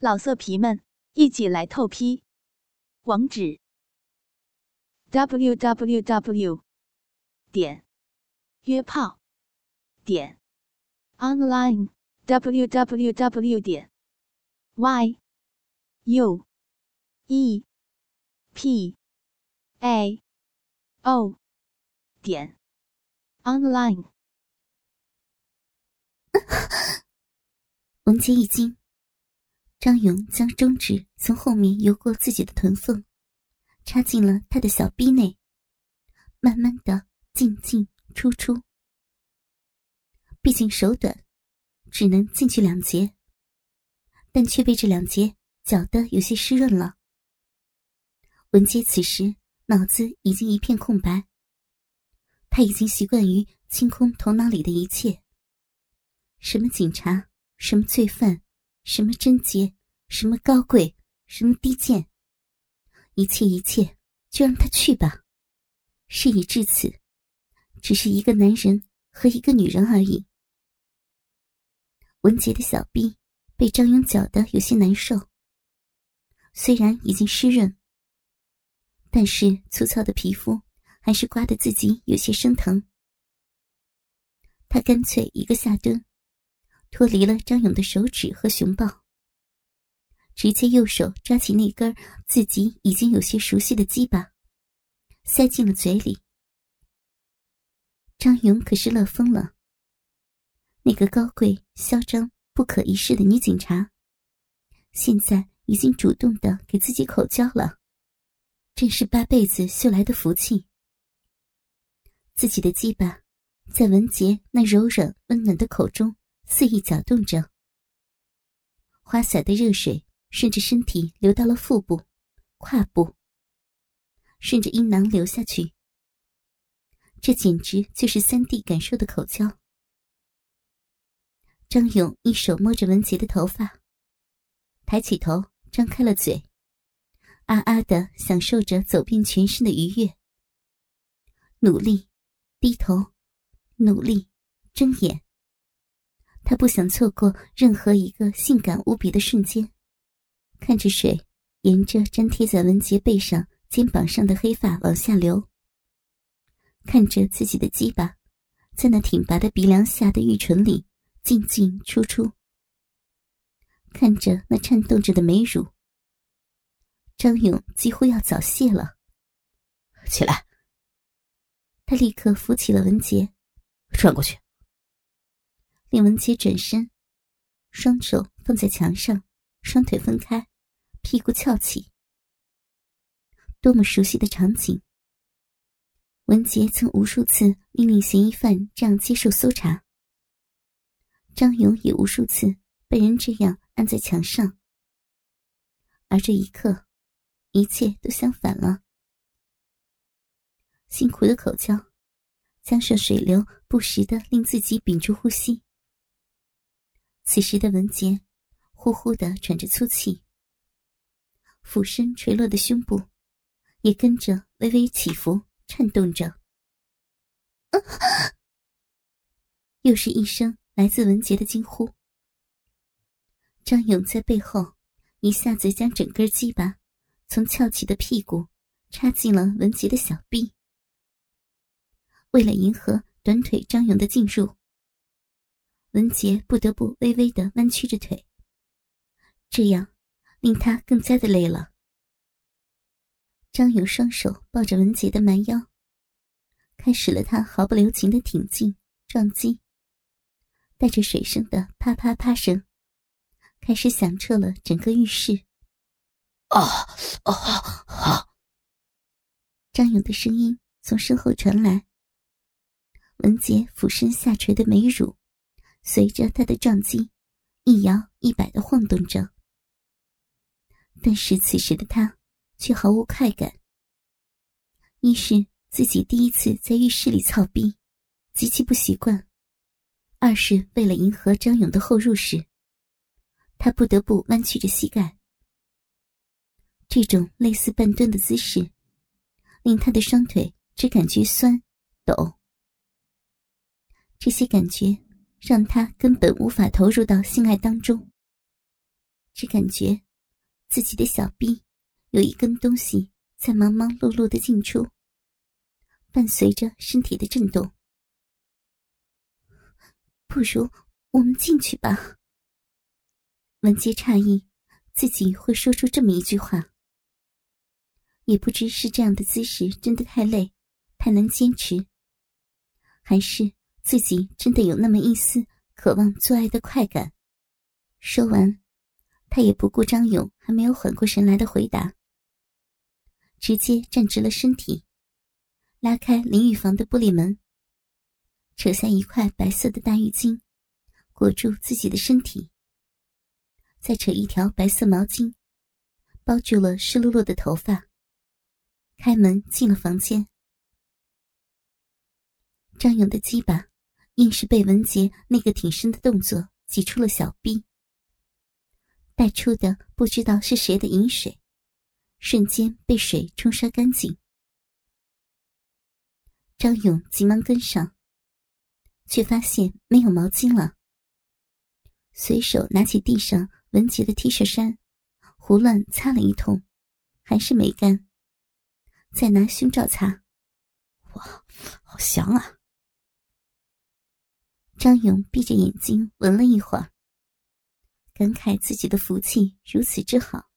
老色皮们，一起来透批！网址：w w w 点约炮点 online w w w 点 y u e p a o 点 online。文杰一惊。张勇将中指从后面游过自己的臀缝，插进了他的小臂内，慢慢的进进出出。毕竟手短，只能进去两节，但却被这两节搅得有些湿润了。文杰此时脑子已经一片空白，他已经习惯于清空头脑里的一切，什么警察，什么罪犯。什么贞洁，什么高贵，什么低贱，一切一切，就让他去吧。事已至此，只是一个男人和一个女人而已。文杰的小臂被张勇搅得有些难受，虽然已经湿润，但是粗糙的皮肤还是刮得自己有些生疼。他干脆一个下蹲。脱离了张勇的手指和熊抱，直接右手抓起那根自己已经有些熟悉的鸡巴，塞进了嘴里。张勇可是乐疯了。那个高贵、嚣张、不可一世的女警察，现在已经主动的给自己口交了，真是八辈子修来的福气。自己的鸡巴，在文杰那柔软温暖的口中。肆意搅动着，花洒的热水顺着身体流到了腹部、胯部，顺着阴囊流下去。这简直就是三 D 感受的口交。张勇一手摸着文杰的头发，抬起头，张开了嘴，啊啊的享受着走遍全身的愉悦。努力，低头，努力，睁眼。他不想错过任何一个性感无比的瞬间，看着水沿着粘贴在文杰背上、肩膀上的黑发往下流，看着自己的鸡巴在那挺拔的鼻梁下的玉唇里进进出出，看着那颤动着的美乳，张勇几乎要早泄了。起来！他立刻扶起了文杰，转过去。令文杰转身，双手放在墙上，双腿分开，屁股翘起。多么熟悉的场景！文杰曾无数次命令嫌疑犯这样接受搜查，张勇也无数次被人这样按在墙上。而这一刻，一切都相反了。辛苦的口交，加上水流不时的令自己屏住呼吸。此时的文杰，呼呼的喘着粗气，俯身垂落的胸部，也跟着微微起伏颤动着。又是一声来自文杰的惊呼。张勇在背后一下子将整根鸡巴从翘起的屁股插进了文杰的小臂。为了迎合短腿张勇的进入。文杰不得不微微的弯曲着腿，这样令他更加的累了。张勇双手抱着文杰的蛮腰，开始了他毫不留情的挺进、撞击，带着水声的啪啪啪声，开始响彻了整个浴室。啊啊啊！张勇的声音从身后传来，文杰俯身下垂的美乳。随着他的撞击，一摇一摆的晃动着，但是此时的他却毫无快感。一是自己第一次在浴室里操逼，极其不习惯；二是为了迎合张勇的后入时，他不得不弯曲着膝盖。这种类似半蹲的姿势，令他的双腿只感觉酸、抖。这些感觉。让他根本无法投入到性爱当中，只感觉自己的小臂有一根东西在忙忙碌碌的进出，伴随着身体的震动。不如我们进去吧。文杰诧异，自己会说出这么一句话，也不知是这样的姿势真的太累，太难坚持，还是自己真的有那么一丝渴望做爱的快感。说完，他也不顾张勇还没有缓过神来的回答，直接站直了身体，拉开淋浴房的玻璃门，扯下一块白色的大浴巾，裹住自己的身体。再扯一条白色毛巾，包住了湿漉漉的头发。开门进了房间。张勇的鸡巴硬是被文杰那个挺身的动作挤出了小臂，带出的不知道是谁的饮水，瞬间被水冲刷干净。张勇急忙跟上，却发现没有毛巾了，随手拿起地上。文杰的 T 恤衫，胡乱擦了一通，还是没干。再拿胸罩擦，哇，好香啊！张勇闭着眼睛闻了一会儿，感慨自己的福气如此之好，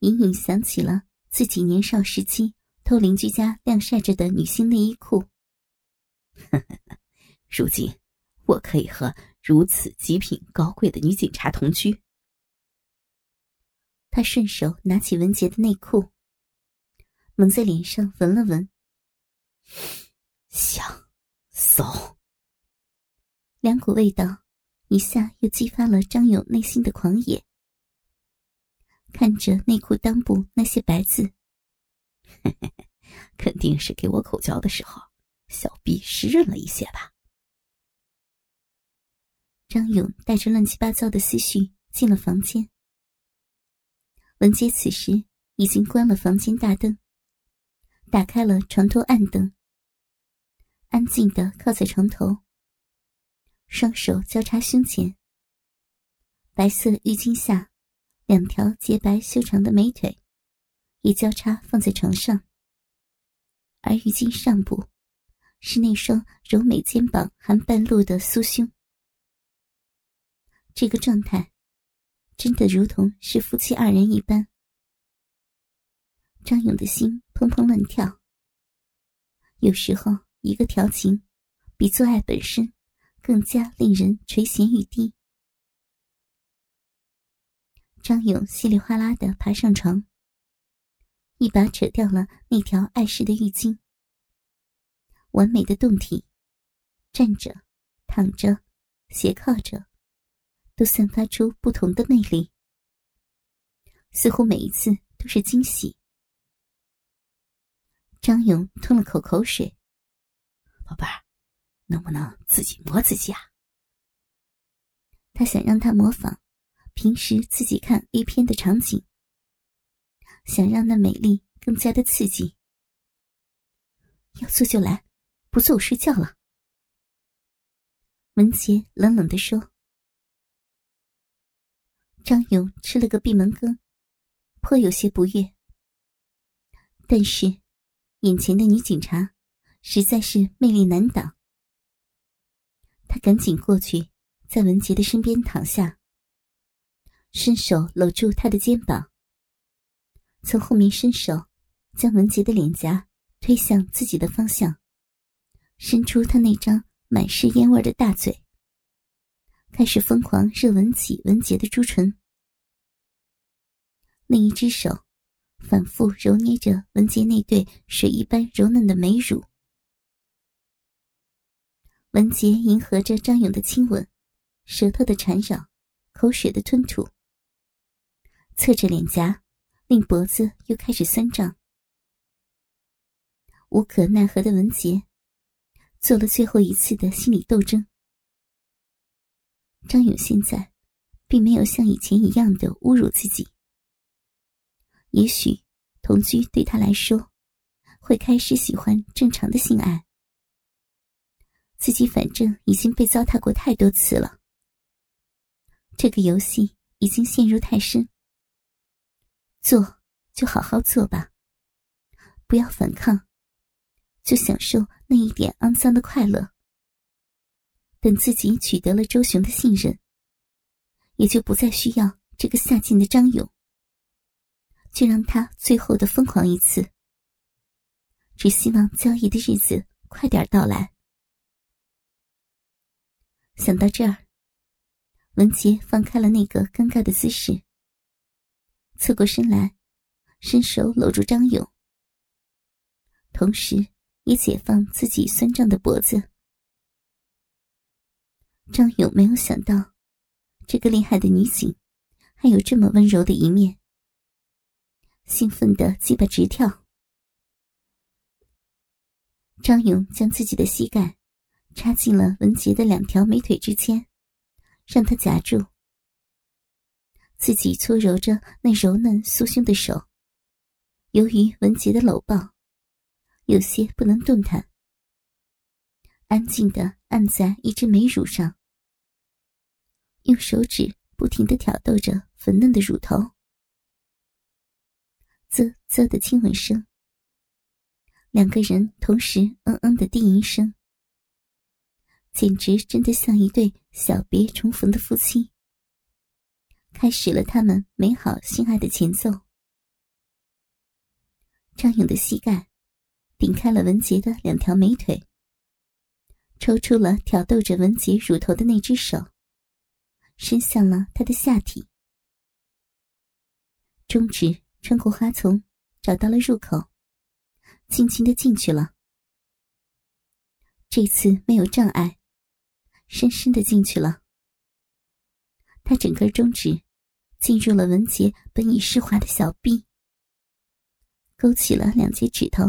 隐隐想起了自己年少时期偷邻居家晾晒着的女性内衣裤。如今，我可以和。如此极品高贵的女警察同居，他顺手拿起文杰的内裤，蒙在脸上闻了闻，香，骚。两股味道一下又激发了张勇内心的狂野。看着内裤裆部那些白字，肯定是给我口交的时候，小臂湿润了一些吧。张勇带着乱七八糟的思绪进了房间。文杰此时已经关了房间大灯，打开了床头暗灯，安静的靠在床头，双手交叉胸前，白色浴巾下，两条洁白修长的美腿也交叉放在床上，而浴巾上部是那双柔美肩膀含半露的酥胸。这个状态，真的如同是夫妻二人一般。张勇的心砰砰乱跳。有时候，一个调情，比做爱本身更加令人垂涎欲滴。张勇稀里哗啦的爬上床，一把扯掉了那条碍事的浴巾。完美的胴体，站着、躺着、斜靠着。都散发出不同的魅力，似乎每一次都是惊喜。张勇吞了口口水：“宝贝儿，能不能自己摸自己啊？”他想让他模仿平时自己看 A 片的场景，想让那美丽更加的刺激。要做就来，不做我睡觉了。”文杰冷冷的说。张勇吃了个闭门羹，颇有些不悦。但是，眼前的女警察实在是魅力难挡。他赶紧过去，在文杰的身边躺下，伸手搂住他的肩膀，从后面伸手将文杰的脸颊推向自己的方向，伸出他那张满是烟味的大嘴。开始疯狂热吻起文杰的朱唇，另一只手反复揉捏着文杰那对水一般柔嫩的美乳。文杰迎合着张勇的亲吻，舌头的缠绕，口水的吞吐，侧着脸颊，令脖子又开始酸胀。无可奈何的文杰做了最后一次的心理斗争。张勇现在，并没有像以前一样的侮辱自己。也许同居对他来说，会开始喜欢正常的性爱。自己反正已经被糟蹋过太多次了，这个游戏已经陷入太深。做就好好做吧，不要反抗，就享受那一点肮脏的快乐。等自己取得了周雄的信任，也就不再需要这个下贱的张勇。就让他最后的疯狂一次，只希望交易的日子快点到来。想到这儿，文杰放开了那个尴尬的姿势，侧过身来，伸手搂住张勇，同时也解放自己酸胀的脖子。张勇没有想到，这个厉害的女警还有这么温柔的一面。兴奋的鸡巴直跳，张勇将自己的膝盖插进了文杰的两条美腿之间，让他夹住，自己搓揉着那柔嫩酥胸的手。由于文杰的搂抱，有些不能动弹，安静的按在一只美乳上，用手指不停的挑逗着粉嫩的乳头。啧啧的亲吻声，两个人同时嗯嗯的低吟声，简直真的像一对小别重逢的夫妻，开始了他们美好性爱的前奏。张勇的膝盖顶开了文杰的两条美腿，抽出了挑逗着文杰乳头的那只手，伸向了他的下体，中指。穿过花丛，找到了入口，轻轻的进去了。这次没有障碍，深深的进去了。他整个中指进入了文杰本已湿滑的小臂，勾起了两节指头，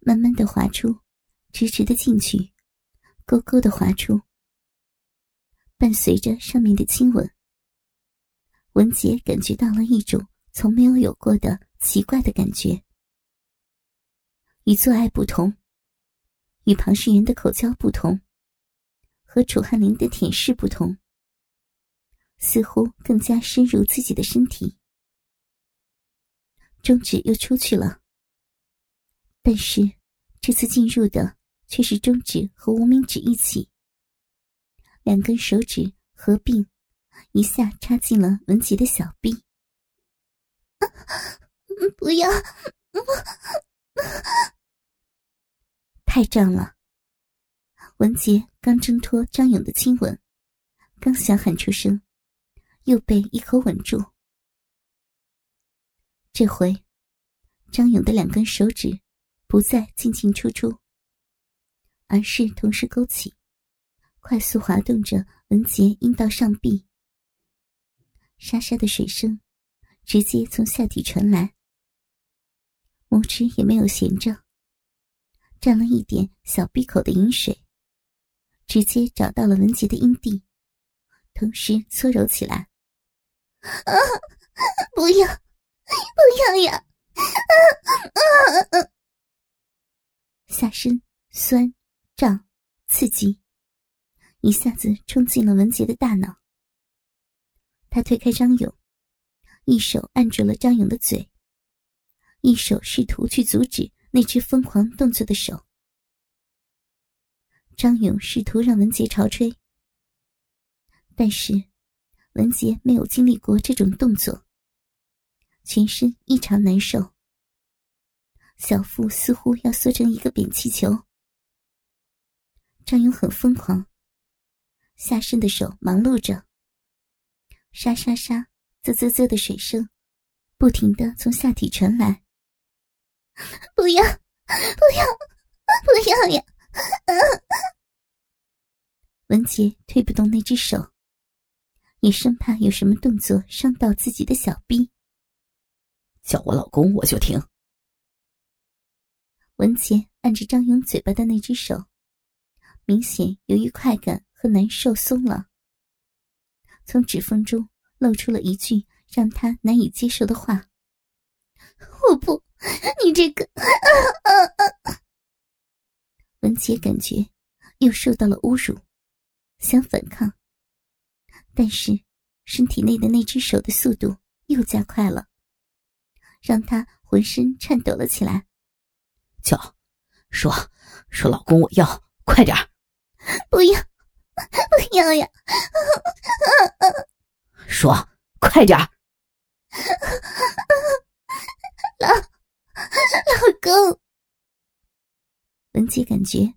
慢慢的滑出，直直的进去，勾勾的滑出。伴随着上面的亲吻，文杰感觉到了一种。从没有有过的奇怪的感觉，与做爱不同，与庞世元的口交不同，和楚汉林的舔舐不同，似乎更加深入自己的身体。中指又出去了，但是这次进入的却是中指和无名指一起，两根手指合并，一下插进了文杰的小臂。不要！太胀了。文杰刚挣脱张勇的亲吻，刚想喊出声，又被一口吻住。这回，张勇的两根手指不再进进出出，而是同时勾起，快速滑动着文杰阴道上壁，沙沙的水声。直接从下体传来，拇指也没有闲着，沾了一点小闭口的饮水，直接找到了文杰的阴蒂，同时搓揉起来。啊！不要，不要呀！啊啊啊！下身酸、胀、刺激，一下子冲进了文杰的大脑。他推开张勇。一手按住了张勇的嘴，一手试图去阻止那只疯狂动作的手。张勇试图让文杰潮吹，但是文杰没有经历过这种动作，全身异常难受，小腹似乎要缩成一个扁气球。张勇很疯狂，下身的手忙碌着，沙沙沙。啧啧啧的水声，不停的从下体传来。不要，不要，不要呀！文杰推不动那只手，也生怕有什么动作伤到自己的小臂。叫我老公，我就停。文杰按着张勇嘴巴的那只手，明显由于快感和难受松了，从指缝中。露出了一句让他难以接受的话：“ 我不，你这个……” 文杰感觉又受到了侮辱，想反抗，但是身体内的那只手的速度又加快了，让他浑身颤抖了起来。叫，说，说老公我要，快点不要，不要呀！说，快点老老公。文杰感觉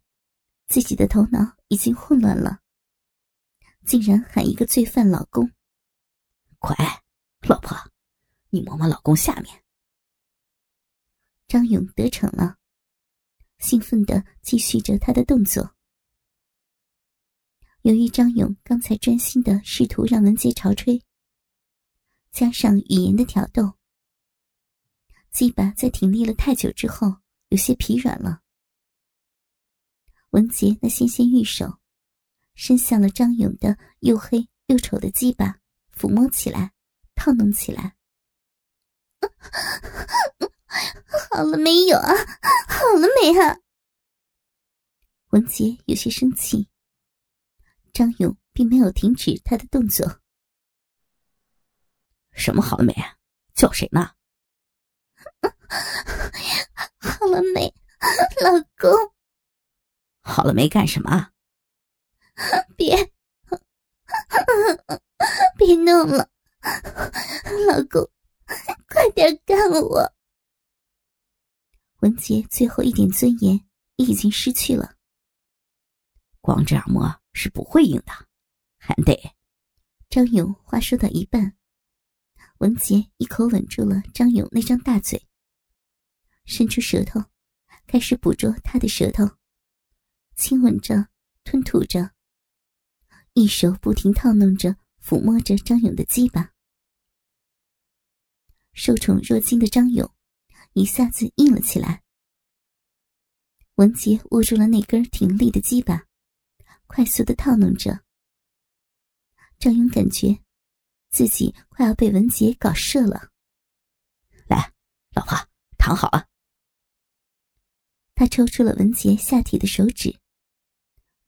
自己的头脑已经混乱了，竟然喊一个罪犯老公。快，老婆，你摸摸老公下面。张勇得逞了，兴奋的继续着他的动作。由于张勇刚才专心的试图让文杰潮吹，加上语言的挑逗，鸡巴在挺立了太久之后，有些疲软了。文杰那纤纤玉手，伸向了张勇的又黑又丑的鸡巴，抚摸起来，套弄起来。好了没有啊？好了没啊？文杰有些生气。张勇并没有停止他的动作。什么好了没啊？叫谁呢？好了没，老公？好了没？干什么？别，别弄了，老公，快点干我！文杰最后一点尊严已经失去了。光这样摸是不会硬的，还得……张勇话说到一半，文杰一口吻住了张勇那张大嘴，伸出舌头，开始捕捉他的舌头。亲吻着，吞吐着，一手不停套弄着、抚摸着张勇的鸡巴。受宠若惊的张勇一下子硬了起来。文杰握住了那根挺立的鸡巴，快速的套弄着。张勇感觉自己快要被文杰搞射了。来，老婆，躺好啊。他抽出了文杰下体的手指。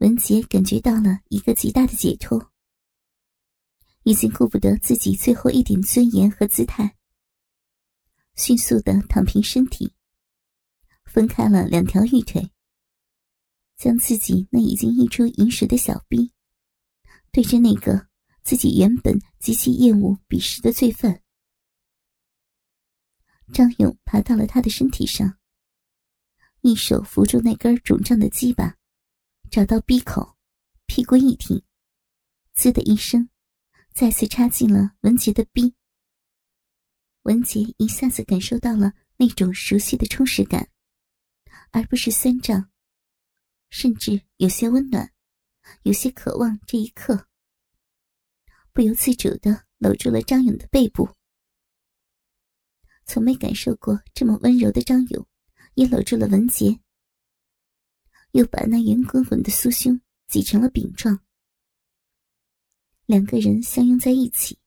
文杰感觉到了一个极大的解脱，已经顾不得自己最后一点尊严和姿态，迅速的躺平身体，分开了两条玉腿，将自己那已经溢出银水的小臂，对着那个自己原本极其厌恶、鄙视的罪犯，张勇爬到了他的身体上，一手扶住那根肿胀的鸡巴。找到闭口，屁股一挺，滋的一声，再次插进了文杰的逼。文杰一下子感受到了那种熟悉的充实感，而不是酸胀，甚至有些温暖，有些渴望这一刻。不由自主的搂住了张勇的背部。从没感受过这么温柔的张勇，也搂住了文杰。又把那圆滚滚的酥胸挤成了饼状，两个人相拥在一起。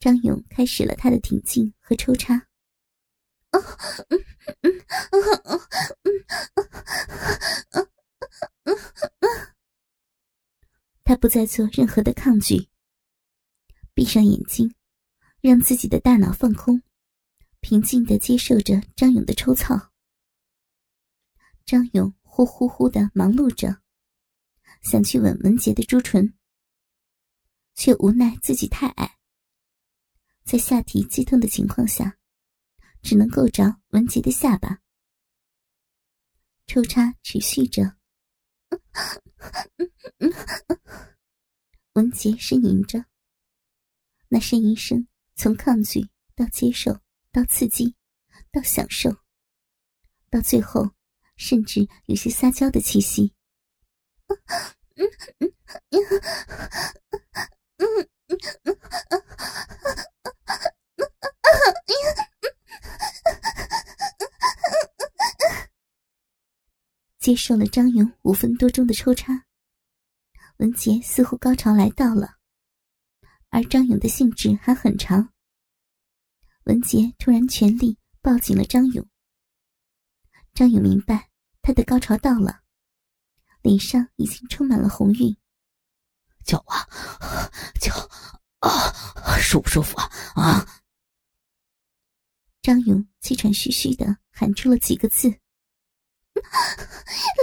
张勇开始了他的挺进和抽插。他不再做任何的抗拒，闭上眼睛，让自己的大脑放空，平静的接受着张勇的抽操。张勇。呼呼呼的忙碌着，想去吻文杰的朱唇，却无奈自己太矮，在下体剧痛的情况下，只能够着文杰的下巴。抽插持续着，文杰呻吟着，那呻吟声从抗拒到接受，到刺激，到享受，到最后。甚至有些撒娇的气息。接受了张勇五分多钟的抽插，文杰似乎高潮来到了，而张勇的兴致还很长。文杰突然全力抱紧了张勇。张勇明白。他的高潮到了，脸上已经充满了红晕。叫啊，叫，啊，舒不舒服啊？啊！张勇气喘吁吁的喊出了几个字：“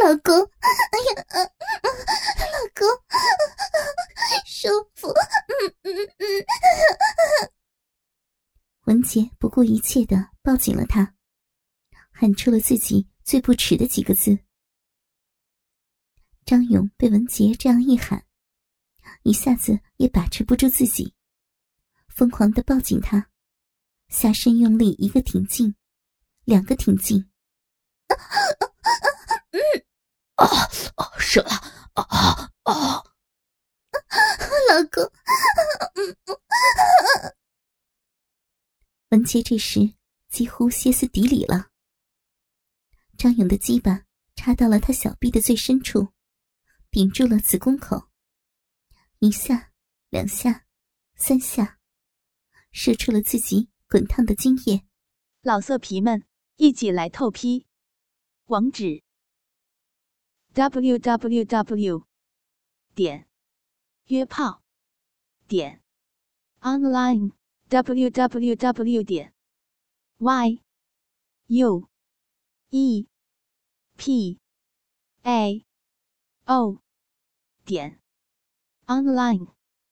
老公，哎呀，老公，舒服。”嗯嗯嗯。文杰不顾一切的抱紧了他，喊出了自己最不耻的几个字。张勇被文杰这样一喊，一下子也把持不住自己，疯狂的抱紧他，下身用力一个挺进，两个挺进。嗯，啊啊，射了！啊啊啊！老公，文杰这时几乎歇斯底里了。张勇的鸡巴插到了他小臂的最深处。顶住了子宫口，一下、两下、三下，射出了自己滚烫的精液。老色皮们，一起来透批！网址：w w w 点约炮点 online w w w 点 y u e p a。哦，点，online。